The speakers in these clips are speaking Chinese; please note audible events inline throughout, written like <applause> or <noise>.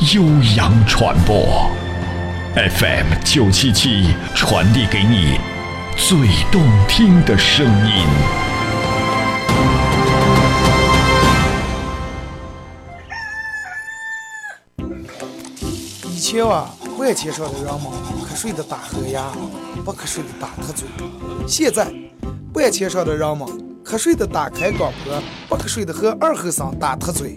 悠扬传播，FM 九七七传递给你最动听的声音。以前啊，万千上的人们瞌睡的打呵呀，不瞌睡的打瞌嘴。现在，万千上的人们瞌睡的打开广播，不瞌睡的和二和尚打特嘴。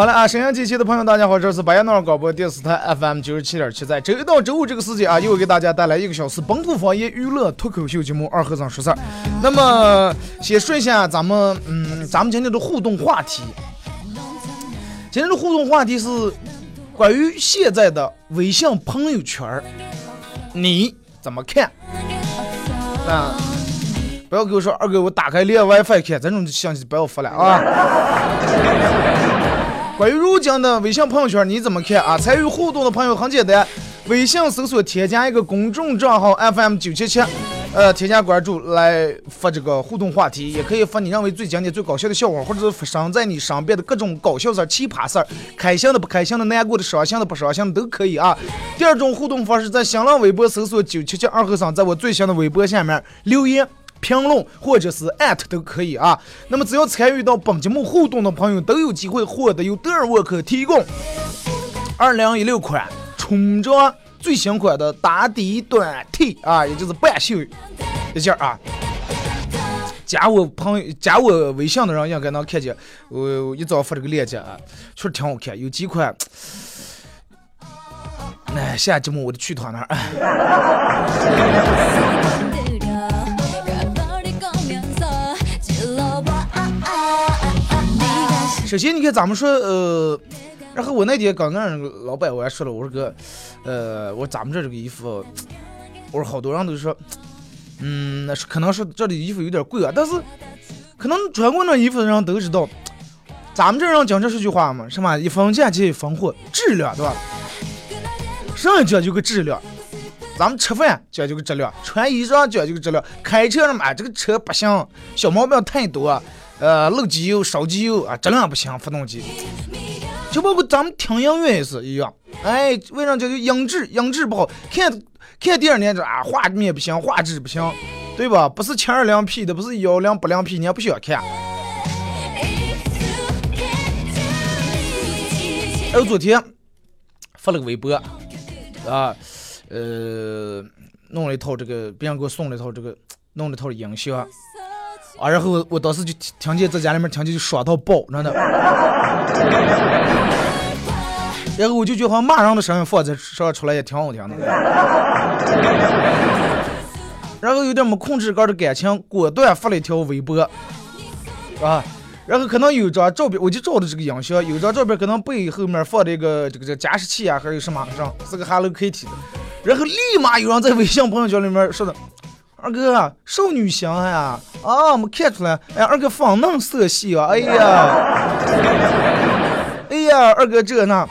好了啊，沈阳机器的朋友，大家好，这是白彦淖尔广播电视台 FM 九十七点七，在周一到周五这个时间啊，又给大家带来一个小时本土方言娱乐脱口秀节目《二和尚说事儿》。那么，先说一下咱们，嗯，咱们今天的互动话题。今天的互动话题是关于现在的微信朋友圈，你怎么看？啊，不要给我说二哥，我打开连 WiFi 看，这种信息不要发了啊。关于如今的微信朋友圈，你怎么看啊？参与互动的朋友很简单，微信搜索添加一个公众账号 FM 九七七，呃，添加关注来发这个互动话题，也可以发你认为最经典、最搞笑的笑话，或者是发生在你身边的各种搞笑事儿、奇葩事儿，开心的、不开心的、难过的、伤心的、不伤心的都可以啊。第二种互动方式，在新浪微博搜索九七七二和尚，在我最新的微博下面留言。评论或者是艾特都可以啊。那么只要参与到本节目互动的朋友，都有机会获得由德尔沃克提供二零一六款春装最新款的打底短 T 啊，也就是半袖一件啊。加我朋友加我微信的人应该能看见，我一早发这个链接啊，确实挺好看，有几款。哎，下节目我就去他那儿。<laughs> 首先，你看咱们说，呃，然后我那天刚跟老板我还说了，我说哥，呃，我说咱们这这个衣服，我说好多人都说，嗯，那是可能是这里衣服有点贵啊，但是可能穿过那衣服的人都知道，咱们这人讲这是句话嘛，什么一分钱一分货，质量对吧？上一讲究个质量，咱们吃饭讲究个质量，穿衣裳讲究个质量，开车什么，这个车不行，小毛病太多。呃，漏机油、烧机油啊，质量不行，发动机。就包括咱们听音乐也是一样，哎，为啥叫就音质？音质不好，看看第二年这啊，画面不行，画质不行，对吧？不是七二零 P 的，不是幺零八零 P，你也不需要看。哎，我昨天发了个微博啊，呃，弄了一套这个，别人给我送了一套这个，弄了一套音响。啊，然后我当时就听见在家里面听见就爽到爆，真的。<laughs> 然后我就觉得好像骂人的声音放在上出来也挺好听的。然后有点没控制个的感情，果断发了一条微博，啊，然后可能有张照片，我就照的这个影像，有张照片可能背后面放的一个这个这加湿器啊，还有什么上是个 Hello Kitty 的，然后立马有人在微信朋友圈里面说的。二哥，少女心呀！啊，没看出来。哎，二哥粉嫩色系啊！哎呀，哎呀，二哥这那，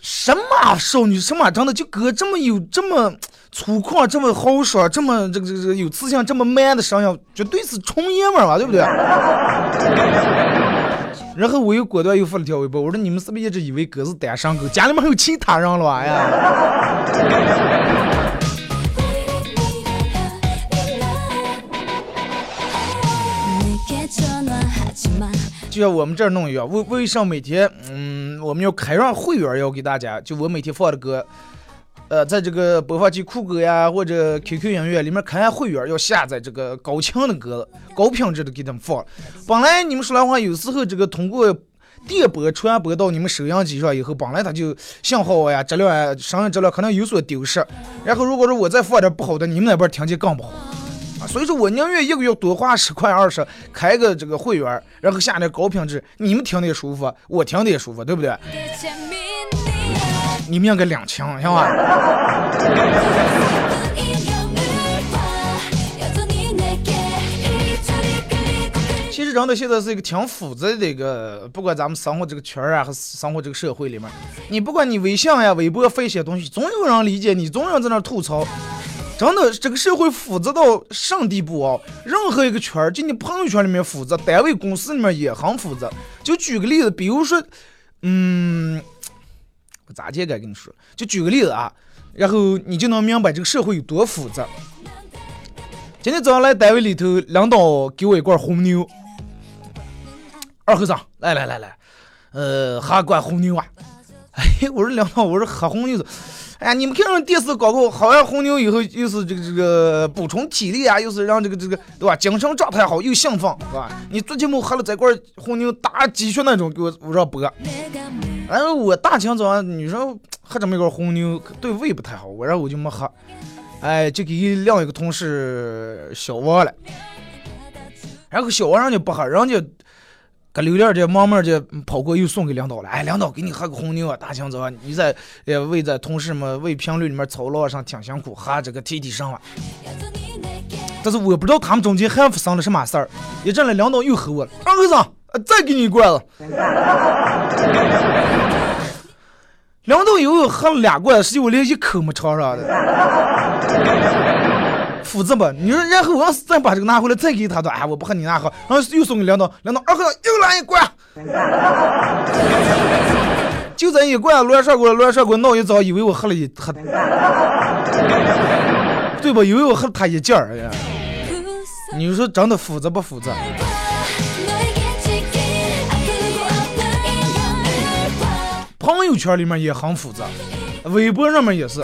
什么少女？什么长得就哥这么有这么粗犷，这么豪爽，这么这个这个有磁性，这么 man 的声音，绝对是纯爷们儿嘛，对不对？然后我又果断又发了条微博，我说你们是不是一直以为哥是单身狗？家里面还有其他人了哎呀？就像我们这儿弄一样，为为什么每天，嗯，我们要开上会员，要给大家，就我每天放的歌，呃，在这个播放器酷狗呀或者 QQ 音乐里面开会员，要下载这个高清的歌，高品质的给他们放。本来你们说的话，有时候这个通过电波传播到你们收音机上以后，本来它就信号呀、质量呀、声音质量可能有所丢失。然后如果说我再放点不好的，你们那边听见更不好。啊，所以说我宁愿一个月多花十块二十，开个这个会员，然后下点高品质，你们听的也舒服，我听的也舒服，对不对？你们应该两清，行吧？其实真的现在是一个挺复杂的一个，不管咱们生活这个圈儿啊，和生活这个社会里面，你不管你微信呀、微博发一些东西，总有人理解你，总有人在那吐槽。真的，这个社会复杂到什地步啊？任何一个圈儿，就你朋友圈里面复杂，单位公司里面也很复杂。就举个例子，比如说，嗯，我咋接该跟你说？就举个例子啊，然后你就能明白这个社会有多复杂。今天早上来单位里头，领导给我一罐红牛，二和尚，来来来来，呃，喝罐红牛啊！哎，我说领导，我说喝红牛。哎呀，你们看上电视广告，好像红牛以后又是这个这个补充体力啊，又是让这个这个对吧，精神状态好，又兴奋，是吧？你最近没喝了这罐红牛打鸡血那种，给我我让播。然后我大清早上你说喝这么一罐红牛对胃不太好，我然后我就没喝。哎，就给另一个同事小王了，然后小王人家不喝，人家。搁榴莲这慢慢就跑过又送给领导了，哎，领导给你喝个红牛啊！大清早你在呃为在同事们为评论里面操劳上挺辛苦，喝这个提提神了。但是我不知道他们中间还发生了什么事儿。一阵来领导又吼我了，二和尚，再给你一罐子。领导以为喝了俩罐子，实际我连一口没尝上的。复制吧，你说，然后我要是再把这个拿回来再给他的，哎，我不和你拿喝，然后又送给领导，领导二和尚又来一罐，就这一罐乱涮锅，乱涮锅闹一早，以为我喝了一喝，对吧？以为我喝他一件儿呀。你说真的复杂不复杂？朋友圈里面也很复杂，微博上面也是。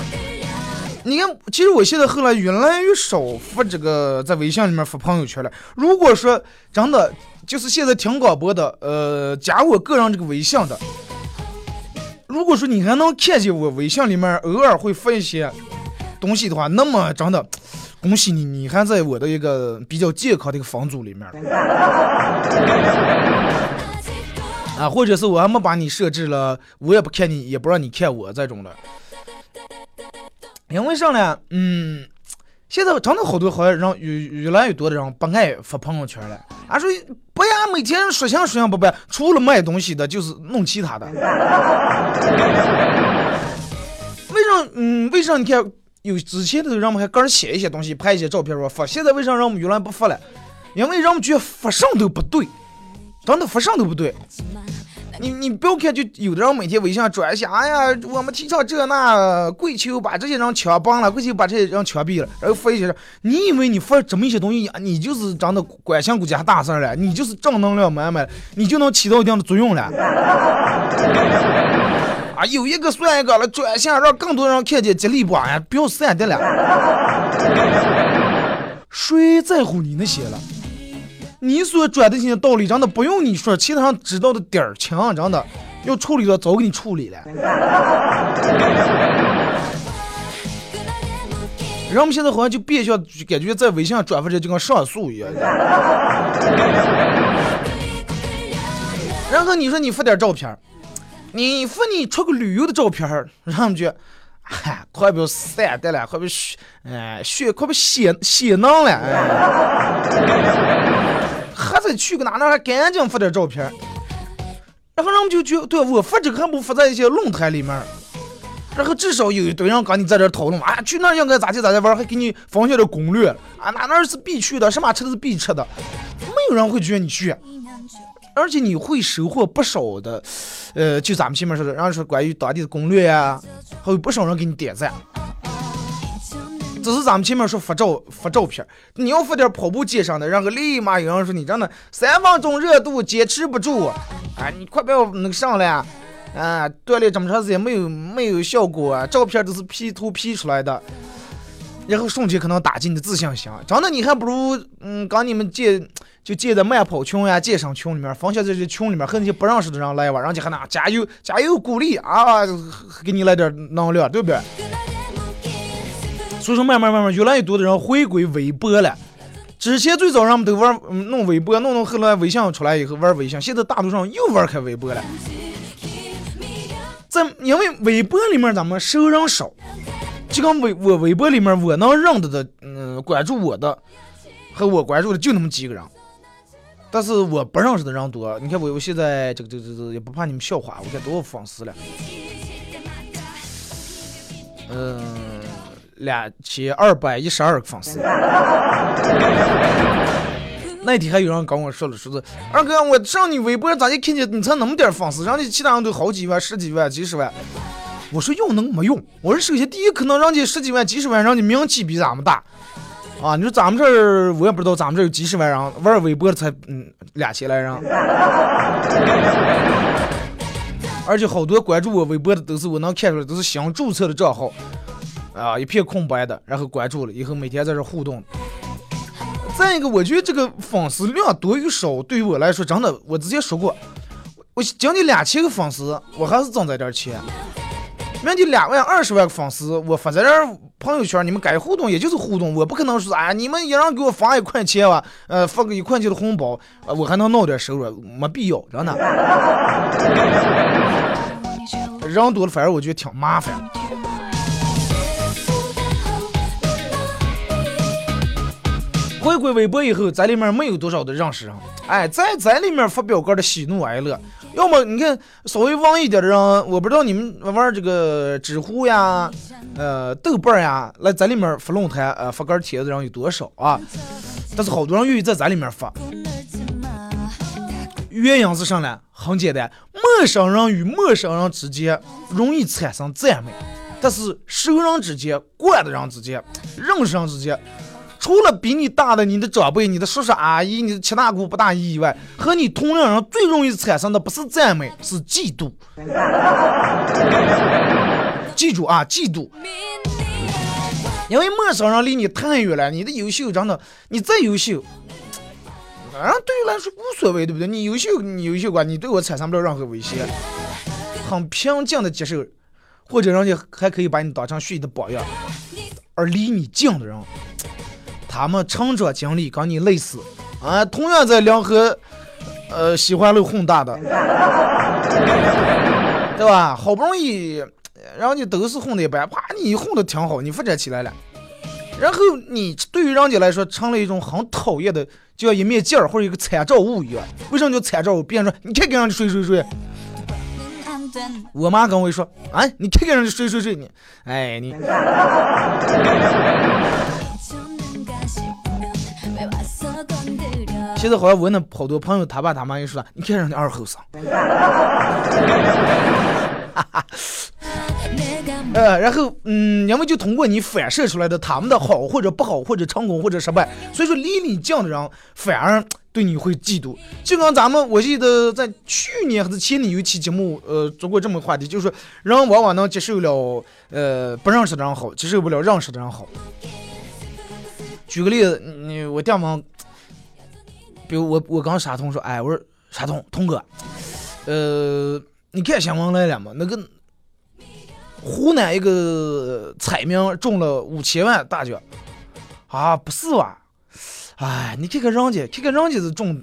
你看，其实我现在后来越来越少发这个在微信里面发朋友圈了。如果说真的就是现在听广播的，呃，加我个人这个微信的，如果说你还能看见我微信里面偶尔会发一些东西的话，那么真的恭喜你，你还在我的一个比较健康的一个房组里面。<laughs> 啊，或者是我还没把你设置了，我也不看你，也不让你看我这种的。因为啥呢？嗯，现在真的好多好像人越越来越多的人不爱发朋友圈了。俺说不呀，每天说相说相不办，除了卖东西的，就是弄其他的。为啥？嗯，为啥？你看有之前的人们还个人写一些东西，拍一些照片说发，现在为啥人们越来不发了？因为人们觉得发上都不对，真的发上都不对。你你不要看，就有的人每天微信上转一下，哎呀，我们提倡这那，跪求把这些人枪毙了，跪求把这些人枪毙了，然后发一些，你以为你发这么一些东西，你就是真的关心国家大事了，你就是正能量满满，你就能起到一定的作用了。<laughs> 啊，有一个算一个了，转一下让更多人看见，激励不？哎，不要删的了。<laughs> 谁在乎你那些了？你所转的这些道理，真的不用你说，其他人知道的点儿清，真的要处理的早给你处理了。人们现在好像就变相感觉在微信上转发这就跟上诉一样。然后你说你发点照片，你发你出个旅游的照片，让他们觉得，哎，快别删的了，快别血，哎，血快别血血囊了，哎。再去个哪哪，还赶紧发点照片，然后人们就觉，对我发这个还不发在一些论坛里面，然后至少有一堆人跟你在这讨论啊，去那应该咋地咋地玩，还给你分享点攻略。啊，哪哪是必去的，什么车是必吃的，没有人会觉得你去，而且你会收获不少的，呃，就咱们前面说的，然后说关于当地的攻略呀，还有不少人给你点赞。只是咱们前面说发照发照片，你要发点跑步街上的，然后立马有人说你真的三分钟热度坚持不住，哎，你快不要那个上来啊！啊，锻炼这么长时间没有没有效果，照片都是 P 图 P 出来的，然后瞬间可能打击你的自信心。真的，你还不如嗯，跟你们建就建在慢跑群呀、健身群里面，放下这些群里面和那些不认识的人来玩，人家还那加油加油鼓励啊，给你来点能量，对不对？所以说，慢慢慢慢，越来越多的人回归微博了。之前最早人们都玩弄微博，弄弄后来微信出来以后玩微信，现在大多数人又玩开微博了。在因为微博里面咱们熟人少，就跟微我微博里面我能认得的，嗯，关注我的和我关注的就那么几个人，但是我不认识的人多。你看我我现在这个这个这个也不怕你们笑话，我看多少粉丝了，嗯。两千二百一十二个粉丝，<laughs> 那天还有人跟我说了，说是二哥，我上你微博咋就看见你才那么点粉丝，人家其他人都好几万、十几万、几十万。我说用能没用？我说首先第一，可能人家十几万、几十万，人家名气比咱们大啊。你说咱们这儿，我也不知道咱们这有几十万人玩微博的才嗯两千来人，<laughs> 而且好多关注我微博的都是我能看出来都是新注册的账号。啊，一片空白的，然后关注了以后，每天在这互动。再一个，我觉得这个粉丝量多与少，对于我来说，真的，我之前说过，我将近两千个粉丝，我还是挣这点钱。明天两万、二十万个粉丝，我发在这朋友圈，你们该互动也就是互动，我不可能说，哎，你们一人给我发一块钱吧，呃，发个一块钱的红包，我还能闹点收入，没必要，真的。人多了，反而我觉得挺麻烦。回归微博以后，在里面没有多少的认识人，哎，在在里面发表个的喜怒哀乐。要么你看稍微旺一点的人，我不知道你们玩这个知乎呀、呃豆瓣呀，来在里面发论坛、呃发个帖子的人有多少啊？但是好多人愿意在在里面发，原因是啥呢？很简单，陌生人与陌生人之间容易产生赞美，但是熟人之间、惯的人之间、认识人之间。除了比你大的你的长辈、你的叔叔阿姨、你的七大姑八大姨以外，和你同龄人最容易产生的不是赞美，<laughs> 是嫉妒。记住啊，嫉妒。因为陌生人离你太远了，你的优秀真的，你再优秀，反啊，对于来说无所谓，对不对？你优秀，你优秀吧，你对我产生不了任何威胁，很平静的接受，或者人家还可以把你当成学习的榜样。而离你近的人。他们成长经历跟你类似，啊，同样在两河，呃，西环路混大的，<laughs> 对吧？好不容易，人家都是混的一般，啪，你混的挺好，你发展起来了，然后你对于人家来说成了一种很讨厌的，就像一面镜儿或者一个参照物一样。为什么叫参照物？别人说你看看人家谁谁谁，我妈跟我说，啊，你看看人家谁谁谁，你，哎你。现在好像我那好多朋友，他爸他妈也说，你看人家二后生，<laughs> 呃，然后嗯，因为就通过你反射出来的他们的好或者不好或者成功或者失败，所以说离你近的人反而对你会嫉妒。就跟咱们我记得在去年还是前年有一期节目，呃，做过这么个话题，就是说人往往能接受了呃不认识的人好，接受不了认识的人好。举个例子，你我爹妈。比如我我刚沙通说，哎，我说沙通通哥，呃，你看新闻来了吗？那个湖南一个彩民中了五千万大奖，啊，不是吧？哎，你看看人家，看看人家是中，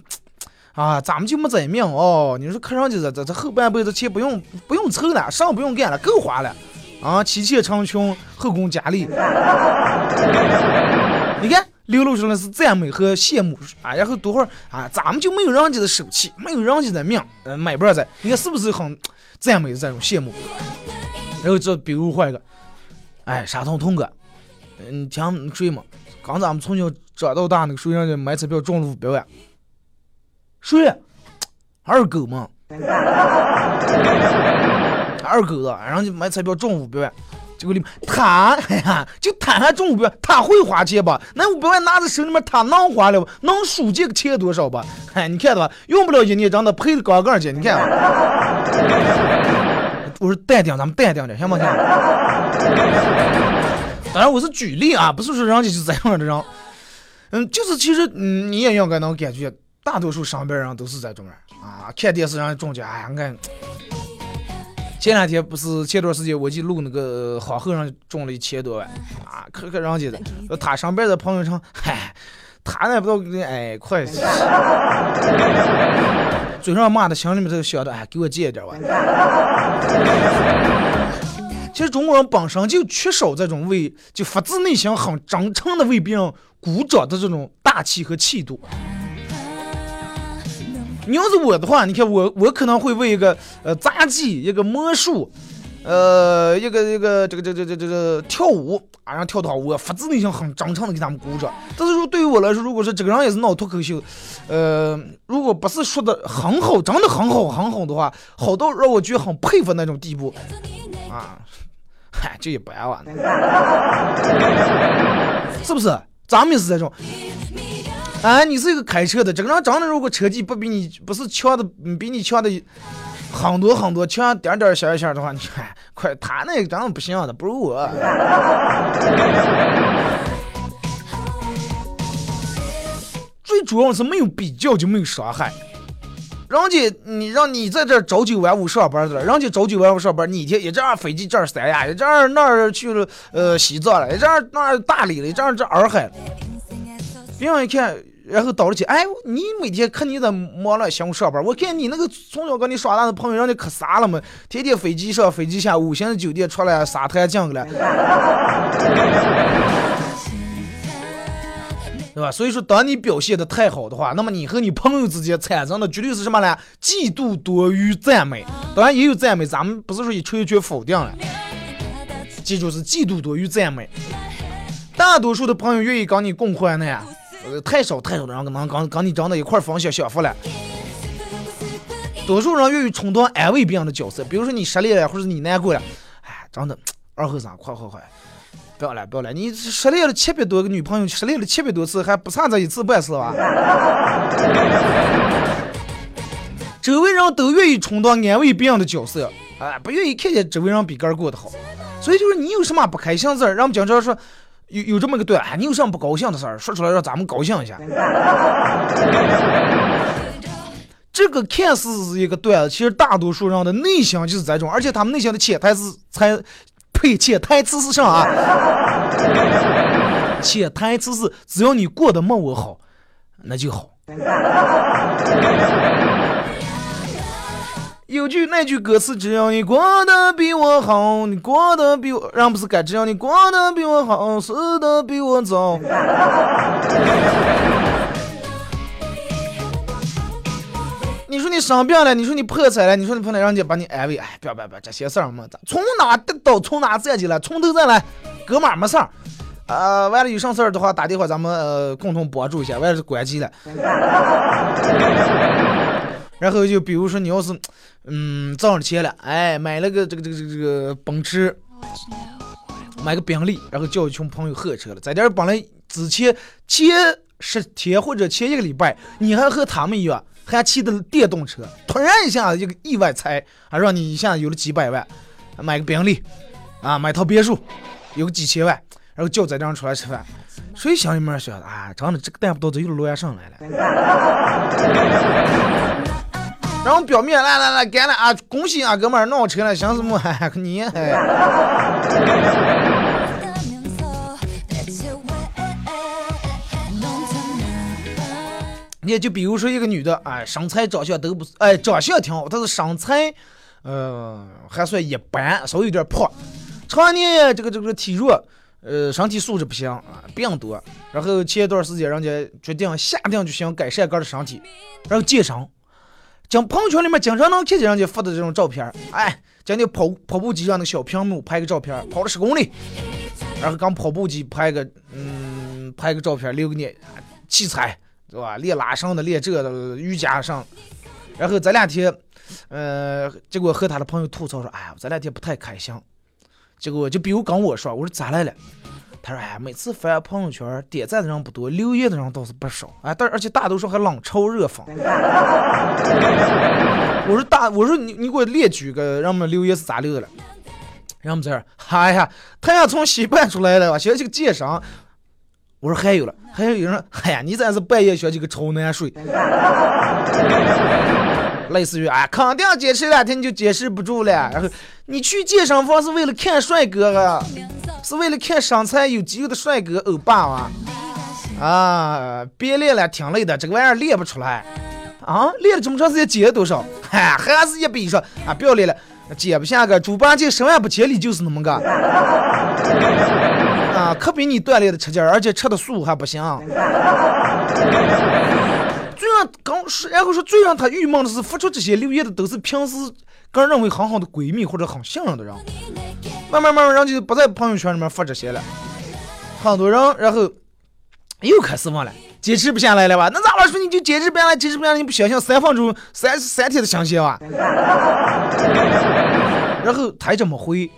啊，咱们就没这命哦。你说看人家这这这后半辈子钱不用不用凑了，啥不用干了，够花了，啊，妻妾成群，后宫佳丽，流露出来是赞美和羡慕啊，然后多会儿啊，咱们就没有人家的手气，没有人家的命，呃，买不上在，你看是不是很赞美这种羡慕？然后这比如换一个，哎，沙通通哥，嗯，听谁嘛？刚咱们从小长到大那个谁让家买彩票中了五百万？谁？二狗嘛？二狗子，人家买彩票中五百万，结果里他，哎呀，就他还中五百，他会花钱吧？那五百万拿在手里面，他能花了不？能数这个钱多少吧？哎，你看到吧？用不了一年，让他赔的杠杠去，你看。我说淡定，咱们淡定点，行不行？当然我是举例啊，不是说人家就这样的人。嗯，就是其实，嗯，你也应该能感觉，大多数上班人都是这种人啊。看电视上中奖，哎呀，俺前两天不是前段时间我去录那个黄鹤上中了一千多万啊，可可人家的，他上班的朋友称，嗨，他那不知道哎，快。嘴上骂的，心里面都想着，哎，给我借一点吧。其实中国人本身就缺少这种为就发自内心很真诚的为别人鼓掌的这种大气和气度。你要是我的话，你看我我可能会为一个呃杂技一个魔术。呃，一个一个这个这个这个这个跳舞啊，让跳的好，我发自内心很真诚的给他们鼓掌。但是说对于我来说，如果说这个人也是闹脱口秀，呃，如果不是说的很好，真的很好很好的话，好到让我觉得很佩服那种地步啊，嗨，这也不爱玩，是不是？咱们也是这种。哎，你是一个开车的，这个人真的如果车技不比你，不是强的，比你强的。很多很多，像点点小一下的话，你看，快他那个真的不行的，不如我。<laughs> 最主要是没有比较就没有伤害。人家你让你在这朝九晚五上班的，人家朝九晚五上班，你一天一阵飞机这儿三亚，一阵那儿去了呃西藏了，一阵那儿大理了，一阵这洱海。别人一看。然后倒了去，哎，你每天看你在忙了，辛苦上班。我看你那个从小跟你耍大的朋友，让你可傻了嘛，天天飞机上飞机下，五星酒店出来，沙滩进去了，对吧？所以说，当你表现的太好的话，那么你和你朋友之间产生的绝对是什么呢？嫉妒多于赞美。当然也有赞美，咱们不是说一吹就否定了。记住是嫉妒多于赞美。大多数的朋友愿意跟你共患难。呃，太少太少的人能跟跟你长到一块儿分享享福了。多数人愿意充当安慰别人的角色，比如说你失恋了，或者你难过了，哎，真的，二后生，快快快，不要了不要了，你失恋了七百多个女朋友，失恋了七百多次，还不差这一次半次吧？<laughs> 周围人都愿意充当安慰别人的角色，哎，不愿意看见周围人比个人过得好，所以就是你有什么不开心事儿，让我们经常说。有有这么个段，你有什么不高兴的事儿，说出来让咱们高兴一下。<laughs> 这个看似是一个段子，其实大多数人的内心就是这种，而且他们内心的潜台词才呸，潜台词是啥啊？<laughs> 潜台词是只要你过得没我好，那就好。有句那句歌词，只要你过得比我好，你过得比我，人不是该只要你过得比我好，死的比我早。<laughs> 你说你生病了，你说你破产了，你说你碰到人家把你安慰，哎，不要不要不要，这些事儿没从哪得到，从哪站起来，从头再来，哥们儿没事儿。呃，完了有啥事儿的话，打电话咱们呃共同帮助一下，完了是关机了。然后就比如说你要是，嗯，挣了钱了，哎，买了个这个这个这个这个奔驰，买个宾利，然后叫一群朋友喝车了。在这儿本来之前前十天或者前一个礼拜，你还和他们一样，还骑的电动车，突然一下子一个意外财，还让你一下子有了几百万，买个宾利，啊，买套别墅，有个几千万，然后叫在这样出来吃饭，谁想里面想啊，真的这个带不到这又罗亚生来了。然后表面来来来干了啊！恭喜啊，哥们儿闹车了，想什么？<laughs> 你还？你也就比如说一个女的，哎，身材长相都不，哎，长相挺好，但是身材，呃，还算一般，稍微有点胖，常年这个这个体弱，呃，身体素质不行啊，病多。然后前一段时间，人家决定下定决心改善个的身体，然后健身。将朋友圈里面经常能看见人家发的这种照片哎，将那跑跑步机上那个小屏幕拍个照片跑了十公里，然后刚跑步机拍个嗯拍个照片留给你器材对吧？练拉伸的，练这的瑜伽上，然后这两天，呃，结果和他的朋友吐槽说，哎呀，这两天不太开心，结果就比如跟我说，我说咋来了？他说：“哎，每次发朋友圈，点赞的人不多，留言的人倒是不少。哎，但而且大多数还冷嘲热讽。”我说：“大，我说你你给我列举个，让我们留言是咋留的了？让我们这儿，哎呀，太阳从西半出来了，学这个健身。我说还有了，还有有人，哎呀，你这是半夜学这个超难睡。类似于啊，肯定坚持两天就坚持不住了。然后你去健身房是为了看帅哥啊，是为了看身材有肌肉的帅哥欧巴啊。啊，别练了，挺累的，这个玩意儿练不出来啊。练了这么长时间，减了多少？<laughs> 嗨，还是一比说啊，不要练了，减不下个猪八戒十万八千里就是那么个。<laughs> 啊，可比你锻炼的吃劲儿，而且吃的素还不行。最让刚是，然后说最让他郁闷的是，付出这些留言的都是平时个人认为很好的闺蜜或者很信任的人，慢慢慢慢人就不在朋友圈里面发这些了。很多人然后又开始问了，坚持不下来了吧？那咋了？说你就坚持不下来，坚持不下来，你不相信三分钟、三三天的相信吧？<laughs> 然后他这么回，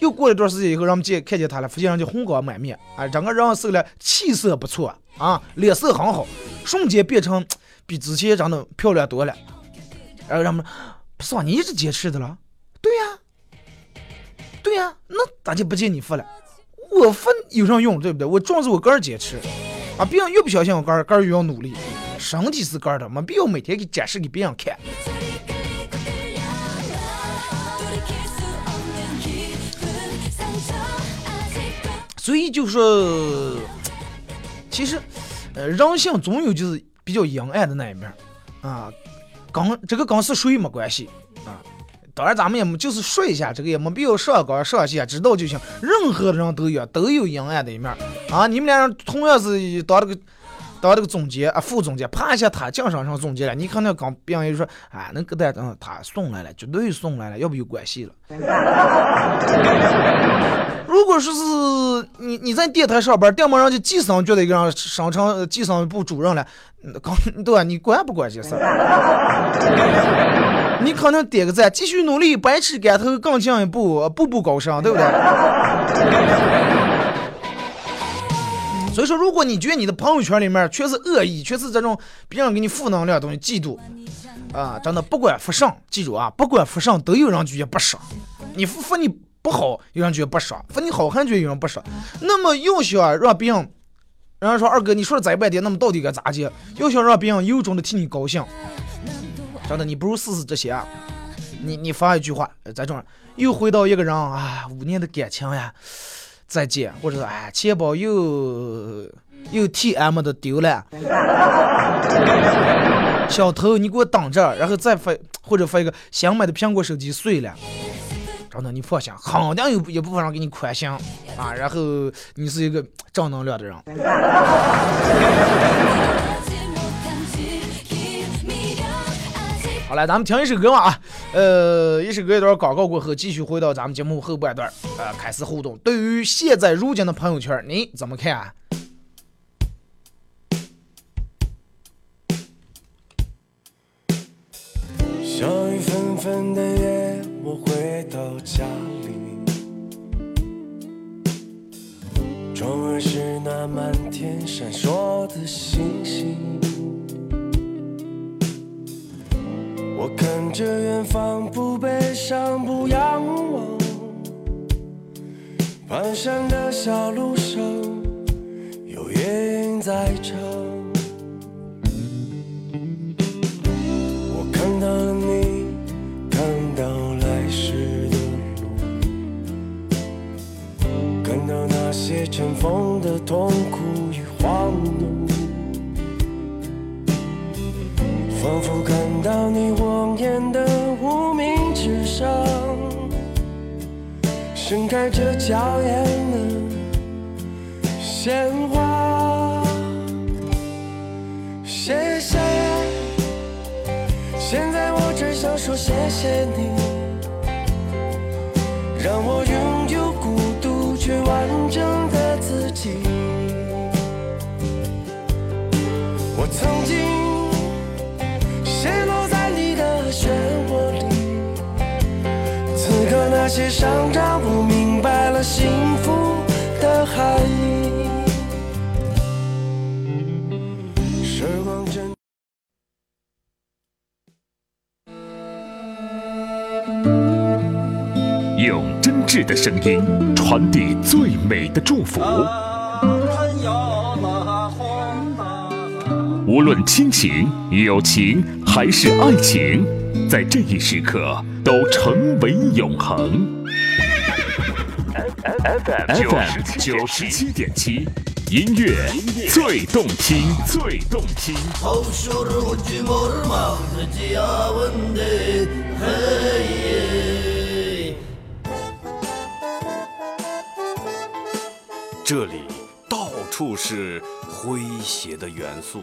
又过了一段时间以后，人们见看见他了，发现人家红光满面，啊，整个人瘦了，气色不错啊，脸色很好，瞬间变成。比之前长得漂亮多了，然后人们不是？你一直坚持的了？对呀，对呀，那咋就不见你发了？我发有啥用？对不对？我重视我个人坚持啊！别人越不相信我个人，个人越要努力。身体是个人的，没必要每天给展示给别人看。所以就说，其实，呃，人性总有就是。比较阴暗的那一面，啊，跟这个跟是谁没关系啊。当然咱们也没就是说一下，这个也没必要上纲上线，知道就行。任何人都有都有阴暗的一面啊。你们俩人同样是当这个当这个总监啊，副总监，啪一下他奖上上总监了，你可能刚别人说，啊，那个嗯，他送来了，绝对送来了，要不有关系了。如果说是你你在电台上班，电门上就计生觉得一个人上成计生部主任了，刚对吧？你管不管这事儿？你可能点个赞，继续努力，百尺竿头更进一步，步步高升，对不对？所以说，如果你觉得你的朋友圈里面全是恶意，全是这种别人给你负能量的东西，嫉妒啊，真的不管发上，记住啊，不管发上都有人觉得不爽，你发你。不好，有人觉得不爽；说你好看，觉得有人不爽。那么又想让别人，人家说二哥，你说了再半天，那么到底该咋接？又想让别人由衷的替你高兴，真的，你不如试试这些啊！你你发一句话，在这又回到一个人啊，五年的感情呀，再见，或者说哎，钱包又又 T M 的丢了，小偷你给我等着，然后再发或者发一个想买的苹果手机碎了。真的，你放心，肯定有一部分人给你宽心啊。然后你是一个正能量的人。好了，咱们听一首歌嘛啊，呃，一首歌一段广告过后，继续回到咱们节目后半段，呃，开始互动。对于现在如今的朋友圈，你怎么看啊？小雨纷纷的夜，我回到家里，窗外是那满天闪烁的星星。我看着远方，不悲伤，不仰望，蹒跚的小路上，有夜莺在唱。盛开着娇艳的鲜花。谢谢，现在我只想说谢谢你，让我拥有孤独却完整的自己。我曾经明白了幸福的含义。用真挚的声音传递最美的祝福。无论亲情、友情还是爱情。在这一时刻都成为永恒。FM 九十七点七，音乐最动听，最动听。这里到处是诙谐的元素，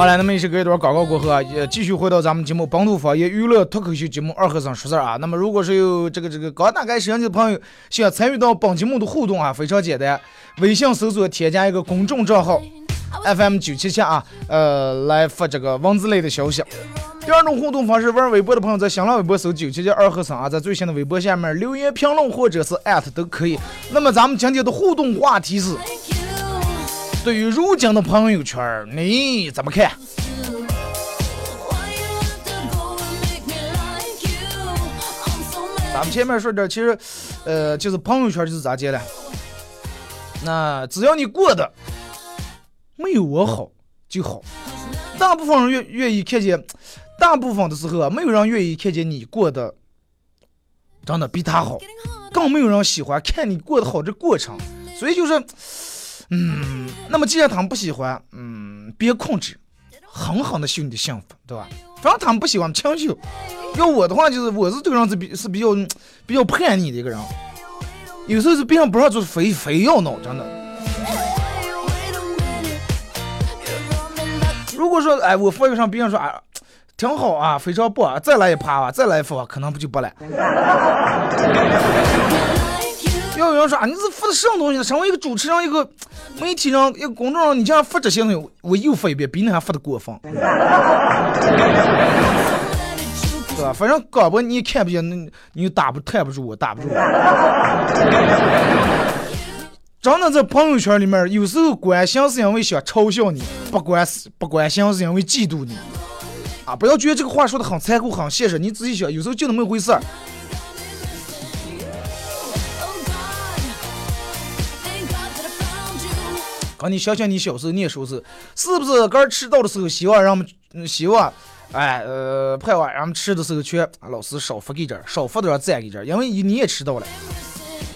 好了，那么也是隔一段广告过后啊，也继续回到咱们节目本土方言娱乐脱口秀节目二和尚说事儿啊。那么如果是有这个这个刚打开摄像机的朋友，想参与到本节目的互动啊，非常简单，微信搜索添加一个公众账号 FM 九七七啊，呃，来发这个文字类的消息。第二种互动方式，玩微博的朋友在新浪微博搜九七七二和尚啊，在最新的微博下面留言评论或者是艾特都可以。那么咱们今天的互动话题是，对于如今的朋友圈，你怎么看？咱们前面说点，其实，呃，就是朋友圈就是咋讲呢？那只要你过得没有我好就好。大部分人愿愿意看见，大部分的时候啊，没有人愿意看见你过得真的比他好，更没有人喜欢看你过得好这过程。所以就是，嗯，那么既然他们不喜欢，嗯，别控制，狠狠的秀你的幸福，对吧？反正他们不喜欢强秀。要我的话，就是我是这个人是比是比较比较叛逆的一个人，有时候是别人不让做，非非要闹，真的。如果说哎，我发育上，别人说啊，挺好啊，非常棒，再来一趴吧，再来一发吧，可能不就不来。要有人说啊，你是发的什么东西呢？身为一个主持人，一个 <tsk> 媒体人，一个公众人，你竟然发这些东西，我又发一遍，比你还发的过分，对吧？反正胳膊你也看不见，那你又打不看不住我，打不住。真的在朋友圈里面，有时候关心是因为想嘲笑你，不关不关心是因为嫉妒你。啊，不要觉得这个话说的很残酷、很现实，你仔细想，有时候就那么回事儿。刚你想想你小时候念书时，是不是刚迟到的时候，希望让我们嗯希望，哎呃，盼望让我们吃的时候去，啊老师少发给点儿，少发点儿赞给点儿，因为你你也迟到了。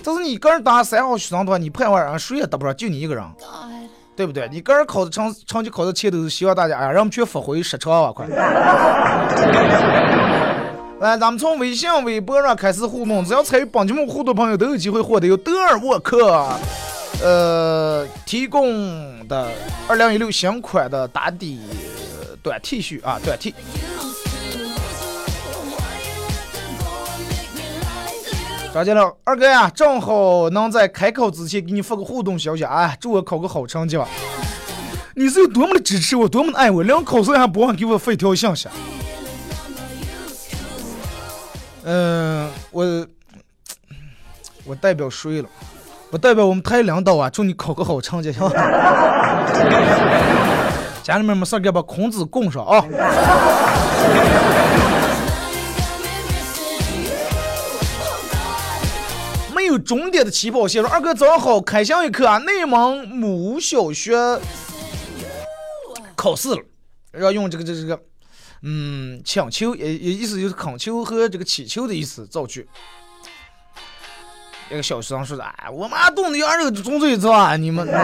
但是你个人打三好学生的话，你盼望让谁也得不上，就你一个人，对不对？你个人考的成成绩考的前头，希望大家哎呀，让我们去发挥失常啊，快！<laughs> 来，咱们从微信、微博上开始互动，只要参与本节目互动朋友都有机会获得由德尔沃克，呃，提供的二零一六新款的打底短 T 恤啊，短 T。张建亮，二哥呀，正好能在开考之前给你发个互动消息，哎，祝我考个好成绩吧。你是有多么的支持我，多么的爱我，连考试还不忘给我发一条信息。嗯、我我代表谁了？我代表我们台领导啊，祝你考个好成绩，行吧？家里面没事儿给把孔子供上啊。没有终点的起跑线。说二哥早上好，开箱一刻啊，内蒙某小学考试了，要用这个这这个，嗯，请求也也意思就是恳求和这个祈求的意思造句。一个小学生说的，哎，我妈冻的羊肉纯粹是吧？你们，<laughs>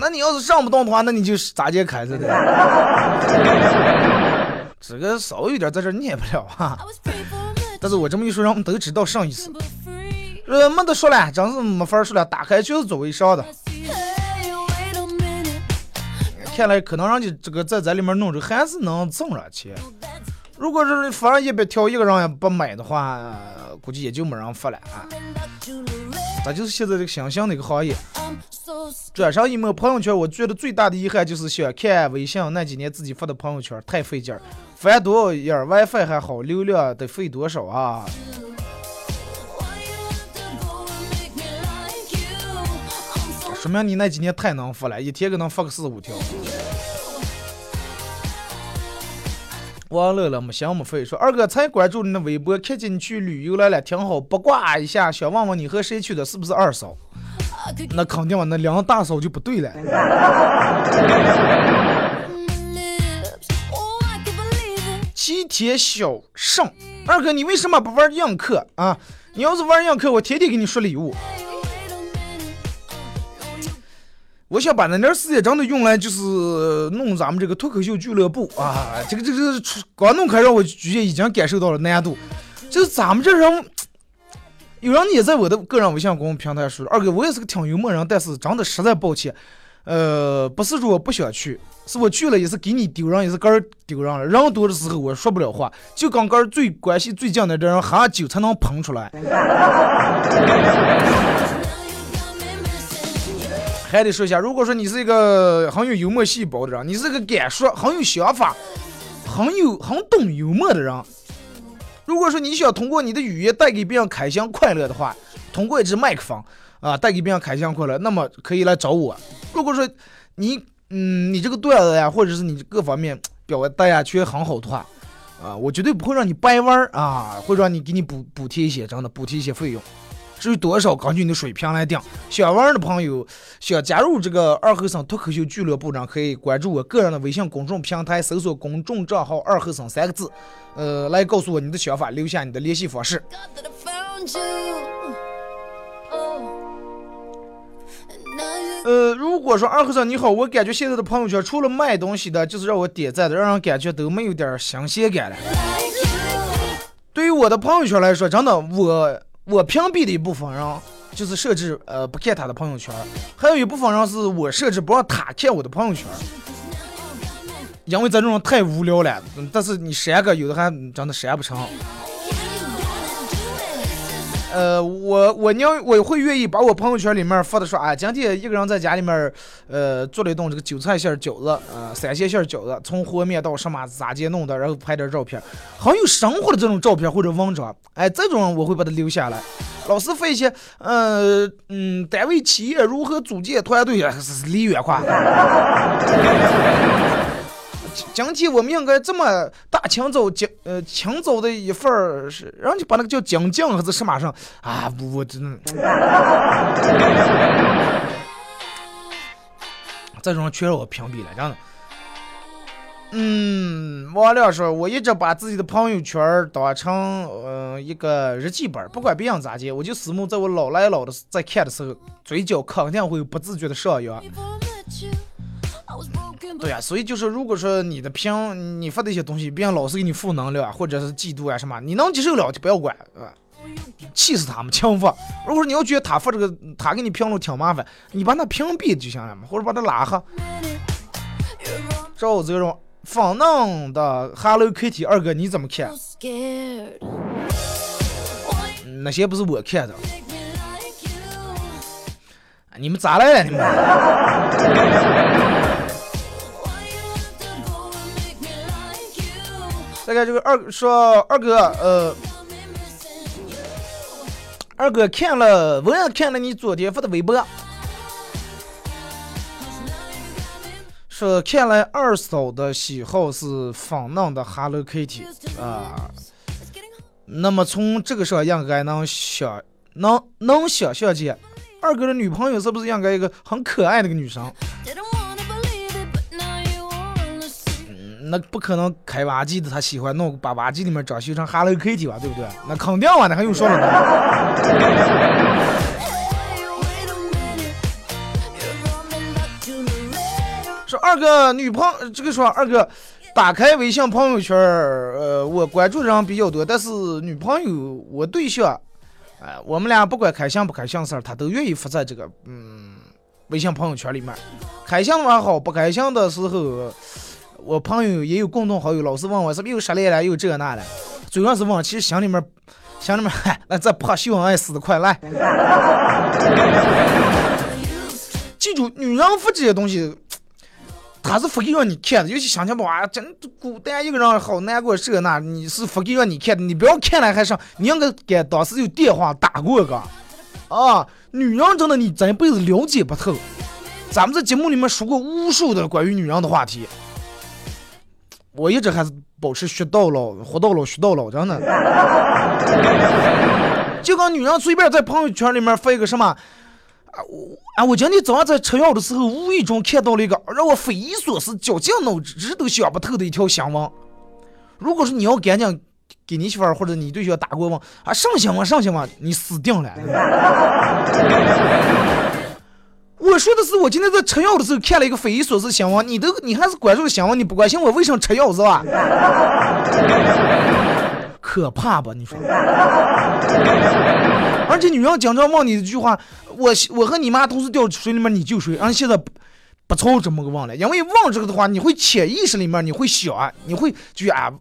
那你要是上不动的话，那你就咋接开着的。这个稍微有点在这念不了哈但是我这么一说，让我们都知道上意思。呃，没得说了，真是没法说了，打开就是作为上的。看来可能让你这个在这里面弄着还是能挣上钱。如果是发一百条，一个人也不买的话，估计也就没人发了啊。Back to the red. 这就是现在这个新兴的一个行业。转上一抹朋友圈，我觉得最大的遗憾就是想看微信那几年自己发的朋友圈，太费劲儿，翻多少页 WiFi 还好，流量得费多少啊？说明你那几年太能发了，一天可能发个四五条。王乐乐没想没费说，二哥才关注你的微博，看见你去旅游来了，挺好，八卦一下，想问问你和谁去的，是不是二嫂？那肯定嘛，那两个大嫂就不对了。齐天小圣，二哥，你为什么不玩映客啊？你要是玩映客，我天天给你刷礼物。我想把那点时间真的用来就是弄咱们这个脱口秀俱乐部啊，这个这个出刚弄开让我觉得已经感受到了难度，就是咱们这人，有人也在我的个人微信公众平台说，二哥我也是个挺幽默人，但是真的实在抱歉，呃，不是说我不想去，是我去了也是给你丢人，也是个人丢人了，人多的时候我说不了话，就跟个人最关系最近的这人喝酒才能捧出来。还得说一下，如果说你是一个很有幽默细胞的人，你是个敢说、很有想法、很有很懂幽默的人，如果说你想通过你的语言带给别人开心快乐的话，通过一支麦克风啊带给别人开心快乐，那么可以来找我。如果说你嗯你这个段子呀，或者是你各方面表达呀却很好的话，啊，我绝对不会让你掰弯儿啊，会让你给你补补贴一些，真的补贴一些费用。至于多少，根据你的水平来定。想玩的朋友，想加入这个二后生脱口秀俱乐部呢，可以关注我个人的微信公众平台，搜索公众账号“二后生”三个字，呃，来告诉我你的想法，留下你的联系方式。Oh. 呃，如果说二和尚你好，我感觉现在的朋友圈除了卖东西的，就是让我点赞的，让人感觉都没有点新鲜感了。对于我的朋友圈来说，真的，我我屏蔽的一部分人就是设置呃不看他的朋友圈，还有一部分人是我设置不让他看我的朋友圈，因为这种太无聊了。但是你删个，有的还真的删不成。呃，我我娘我会愿意把我朋友圈里面发的说啊，今天一个人在家里面，呃，做了一顿这个韭菜馅饺子，呃，三鲜馅饺子，从和面到什么咋接弄的，然后拍点照片，很有生活的这种照片或者文章，哎，这种我会把它留下来。老师发一些，呃嗯，单位企业如何组建团队啊，离远话。今天我们应该这么大清早讲呃清早的一份儿是，然后就把那个叫精进还是什么上啊，我我真的，<laughs> 这种全让我屏蔽了，真的。嗯，王亮说，我一直把自己的朋友圈当成呃一个日记本，不管别人咋接，我就思慕在我老来老的在看的时候，嘴角肯定会不自觉的上扬。对呀、所以就是如果说你的评，你发的一些东西，别人老是给你负能量，或者是嫉妒啊什么，你能接受了就不要管，啊，气死他们，轻发。如果说你要觉得他发这个，他给你评论挺麻烦，你把他屏蔽就行了嘛，或者把他拉黑。you're wrong, 赵泽荣，仿嫩的 Hello Kitty 二哥你怎么看那些不是我看的，你们咋来了？你们再看这个二说二哥，呃，二哥看了，我也看了你昨天发的微博。说看来二嫂的喜好是粉嫩的 Hello Kitty 啊，那么从这个上应该能想能能想象见，二哥的女朋友是不是应该一个很可爱的一个女生？那不可能开挖机的，他喜欢弄把挖机里面装修成 Hello Kitty 吧，对不对？那肯定啊，那还用说了呢？<laughs> 说二哥女朋这个说二哥打开微信朋友圈，呃，我关注人比较多，但是女朋友我对象，哎、我们俩不管开心不开箱事儿，他都愿意发在这个嗯微信朋友圈里面。开心的还好，不开心的时候，我朋友也有共同好友，老是问我是不是又失恋了，又这那的，主要是问，其实心里面心里面，嗨，<laughs> 那这怕秀恩爱死得快，来。<laughs> 记住，女人发这些东西，她是发给让你看的，尤其想想哇，真孤单一个人好难过，这那，你是发给让你看的，你不要看了还上，你应该给当时有电话打过个，啊，女人真的你这辈子了解不透。咱们这节目里面说过无数的关于女人的话题，我一直还是保持学到老，活到老学到老，真的。<laughs> 就跟女人随便在朋友圈里面发一个什么。啊，我啊，我今天早上在吃药的时候，无意中看到了一个让我匪夷所思、绞尽脑汁都想不透的一条新闻。如果说你要赶紧给你媳妇儿或者你对象打过问啊，上新闻上新闻，你死定了。我说的是，我今天在吃药的时候看了一个匪夷所思新闻，你都你还是关注新闻，你不关心我为什么吃药是吧？可怕吧？你说？而且女人经常问你一句话：“我我和你妈同时掉水里面，你救谁？”俺现在不不操这么个问了，因为问这个的话，你会潜意识里面你会想，你会就啊，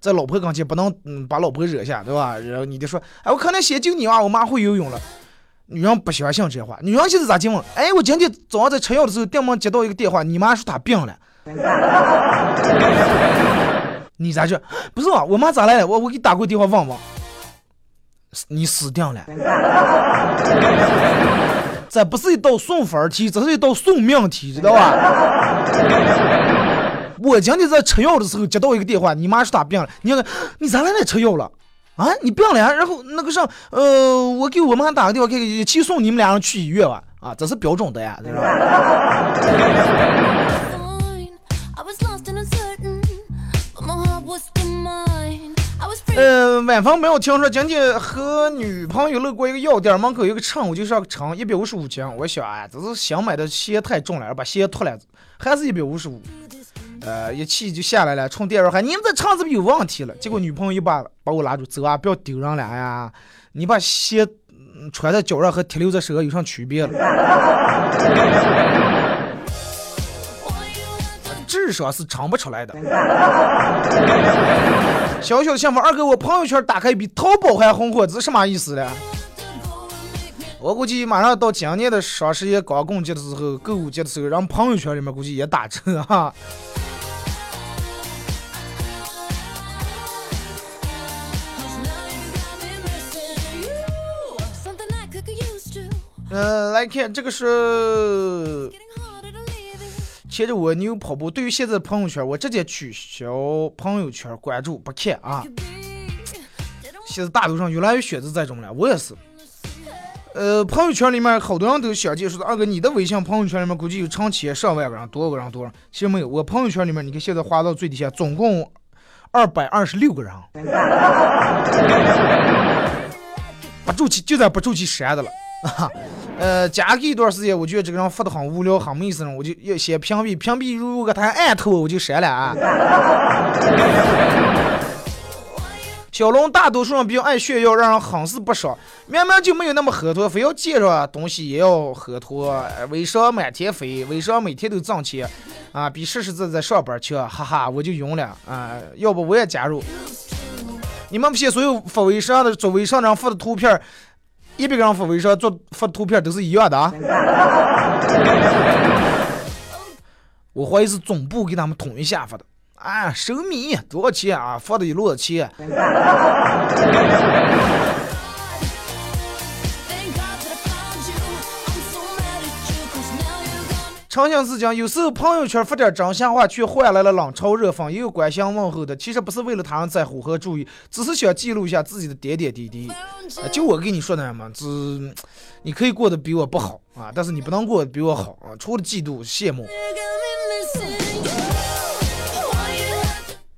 在老婆跟前不能嗯把老婆惹下，对吧？然后你就说：“哎，我可能先救你啊，我妈会游泳了。”女人不相信这话，女人现在咋进问？哎，我今天早上在吃药的时候，电门接到一个电话，你妈说她病了。<laughs> 你咋去？不是，我妈咋来了？我我给你打过电话问问。你死定了！<laughs> 这不是一道送分题，这是一道送命题，知道吧？我今天在吃药的时候接到一个电话，你妈说她病了，你看你咋来来吃药了？啊，你病了呀？然后那个上，呃，我给我妈打个电话，给一起送你们俩人去医院吧。啊，这是标准的呀，对吧.呃，晚上没有听说今天和女朋友路过一个药店，门口有个秤，我就上个称，一百五十五斤。我想，哎，这是想买的鞋太重了，把鞋脱了，还是一百五十五。呃，一气就下来了，冲店员喊：“你们这唱是不是有问题了？”结果女朋友一把把我拉住，走啊，不要丢人了哎呀！你把鞋穿在脚上和提溜在手上有啥区别了？智商是称不出来的。小小的想法，二哥，我朋友圈打开比淘宝还红火，这是什么意思呢？我估计马上到今年的双十一、光棍节的时候、购物节的时候，让朋友圈里面估计也打折哈。嗯、<laughs> 来看这个是.牵着蜗牛跑步。对于现在的朋友圈，我直接取消朋友圈关注，不看啊。现在大多数人越来越选择这种了，我也是。呃，朋友圈里面好多人都想接触的，二哥，你的微信朋友圈里面估计有成千上万个人，多少个人多少？其实没有，我朋友圈里面，你看现在滑到最底下，总共二百二十六个人，不住气，就在不住气删的了。啊，<laughs> 呃，加个一段时间，我觉得这个人发的很无聊，很没意思，我就要先屏蔽，屏蔽如果他艾特我，我就删了啊。小龙大多数人比较爱炫耀，让人很是不爽。明明就没有那么喝脱，非要介绍东西也要喝脱。呃微商满天飞，微商每天都挣钱，啊，比实实在在上班强，哈哈，我就晕了啊！要不我也加入。你们不信，所有发微商的做微商的人发的图片，一百个人发微商做发的图片都是一样的啊。我怀疑是总部给他们统一下发的。啊，收米多少钱啊？发的一摞钱。Thank God that I found you. I'm so mad at you, cause now you're gone. 诚信是讲，有时候朋友圈发点真心话，却换来了冷嘲热讽，也有关心问候的。其实不是为了他人在乎和注意，只是想记录一下自己的点点滴滴。就我跟你说的嘛，只你可以过得比我不好啊，但是你不能过得比我好啊。除了嫉妒、羡慕，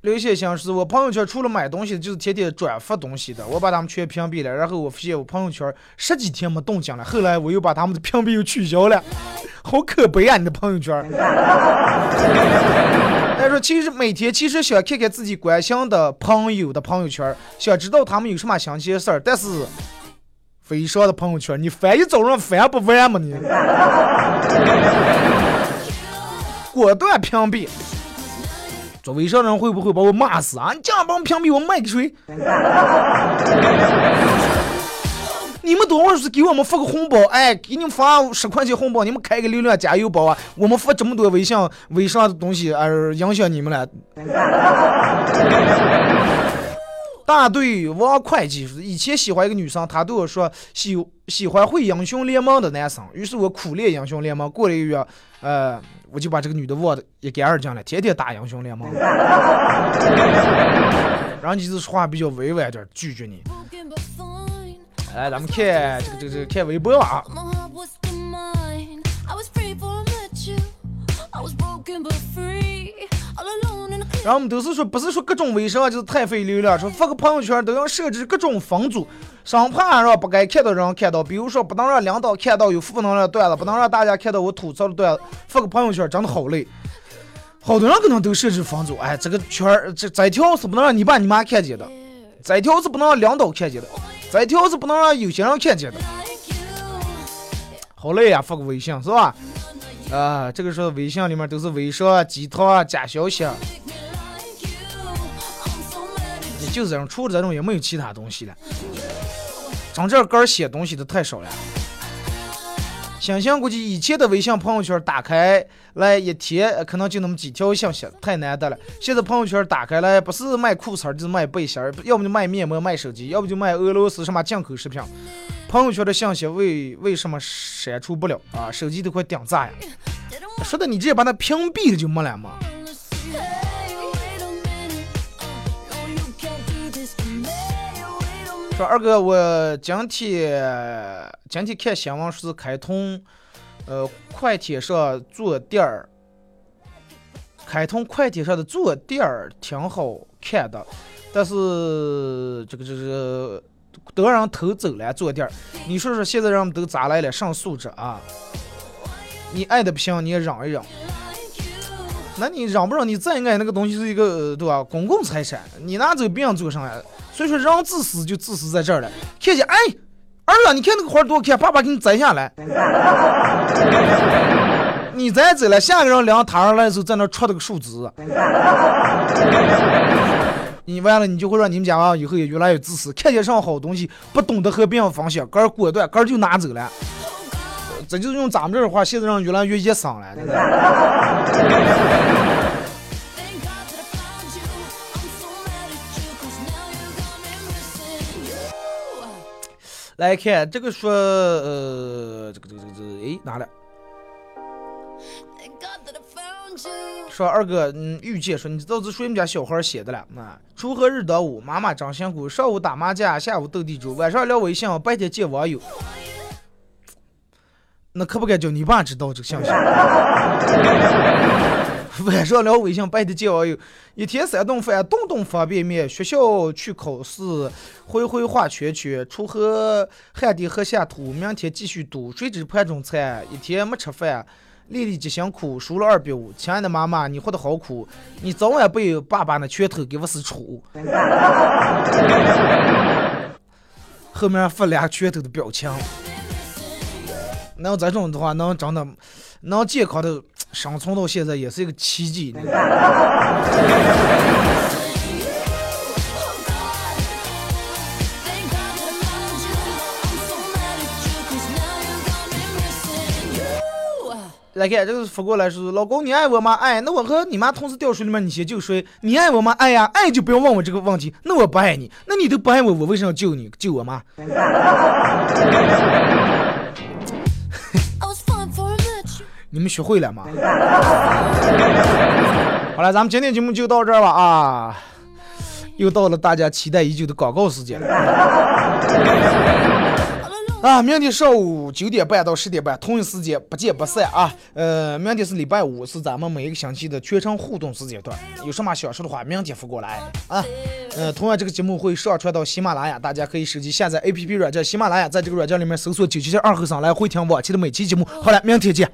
刘些想是我朋友圈除了买东西，就是天天转发东西的，我把他们全屏蔽了。然后我发现我朋友圈十几天没动静了，后来我又把他们的屏蔽又取消了，好可悲啊！你的朋友圈。<laughs> 他说，其实每天其实想看看自己关心的朋友的朋友圈，想知道他们有什么新鲜事儿，但是微商的朋友圈你翻一早上翻不完吗你？<laughs> 果断屏蔽。微商人会不会把我骂死啊？你这样把我屏蔽，我卖给谁？<laughs> 你们等会儿是给我们发个红包，哎，给你们发十块钱红包，你们开个流量加油包啊！我们发这么多微信、微商的东西，而影响你们了。大队王会计以前喜欢一个女生，她对我说喜喜欢会英雄联盟的男生，于是我苦练英雄联盟。过了一个月，呃，我就把这个女的忘得一干二净了，天天打英雄联盟。<laughs> 然后你就是说话比较委婉点，拒绝你。来，咱们看这个这个这个看微博啊。然后我们都是说，不是说各种微商就是太费流量，说发个朋友圈都要设置各种分组，生怕让不该看到人看到。比如说，不能让领导看到有负能量段子，不能让大家看到我吐槽的段子。发个朋友圈真的好累，好多人可能都设置分组。哎，这个圈儿这这条是不能让你爸你妈看见的，这条是不能让领导看见的，这条是不能让有些人看见的。好累呀，发个微信是吧？啊，这个时候微信里面都是微商、鸡汤、假消息。就是这种，除了这种也没有其他东西了。张这杆写东西的太少了。想想估计以前的微信朋友圈打开来一天可能就那么几条信息，太难得了。现在朋友圈打开来不是卖裤衩就是卖背心，要不就卖面膜、卖手机，要不就卖俄罗斯什么进口食品。朋友圈的信息为为什么删除不了啊？手机都快顶炸呀！说的你直接把它屏蔽了就没了吗？说二哥，我今天今天看新闻是开通，呃，快铁上坐垫儿，开通快铁上的坐垫儿挺好看的，但是这个这个都让人偷走了坐垫儿。你说说现在人们都咋来了？上素质啊！你爱的不行，你也让一让。那你让不让？你再爱那个东西是一个对吧？公共财产，你拿走别人做上来。所以说，人自私就自私在这儿了。看见，哎，儿子，你看那个花多好看，爸爸给你摘下来。你摘走了，下一个人量摊上来的时候，在那戳那个数字。你完了，你就会让你们家娃以后也越来越自私。看见上好东西，不懂得和别人分享，个儿果断，个儿就拿走了。这就是用咱们这儿话，现在让越来越野生了。来看这个说，呃，这个这个这个这个，哎，哪了？说二哥，嗯，遇见说，你知道这是你们家小孩写的了？那锄禾日当午，妈妈真辛苦，上午打麻将，下午斗地主，晚上聊微信，白天见网友。那可不敢叫你爸知道这个信息。<laughs> 晚上聊微信，白天见网友，一天三顿饭，顿顿方便面。学校去考试，回回画圈圈。锄禾汗滴禾下土，明天继续读。谁知盘中餐，一天没吃饭。粒粒皆辛苦，输了二百五。亲爱的妈妈，你活得好苦，你早晚被爸爸那拳头给我是杵。<laughs> 后面发俩拳头的表情。能这种的话，能真的能健康的。生存到现在也是一个奇迹。来看这个发过来是老公你爱我吗？爱。那我和你妈同时掉水里面，你先救谁？你爱我吗？爱呀，爱就不要问我这个问题。那我不爱你，那你都不爱我，我为什么要救你？救我妈？你们学会了吗？<laughs> 好了，咱们今天节目就到这儿吧啊！又到了大家期待已久的广告时间了。<laughs> 啊，明天上午九点半到十点半，同一时间不见不散啊！呃，明天是礼拜五，是咱们每一个星期的全程互动时间段。有什么想说的话，明天发过来啊！呃，同样这个节目会上传到喜马拉雅，大家可以手机下载 APP 软件喜马拉雅，在这个软件里面搜索“九七七二和尚”来回听往期的每期节目。好了，明天见。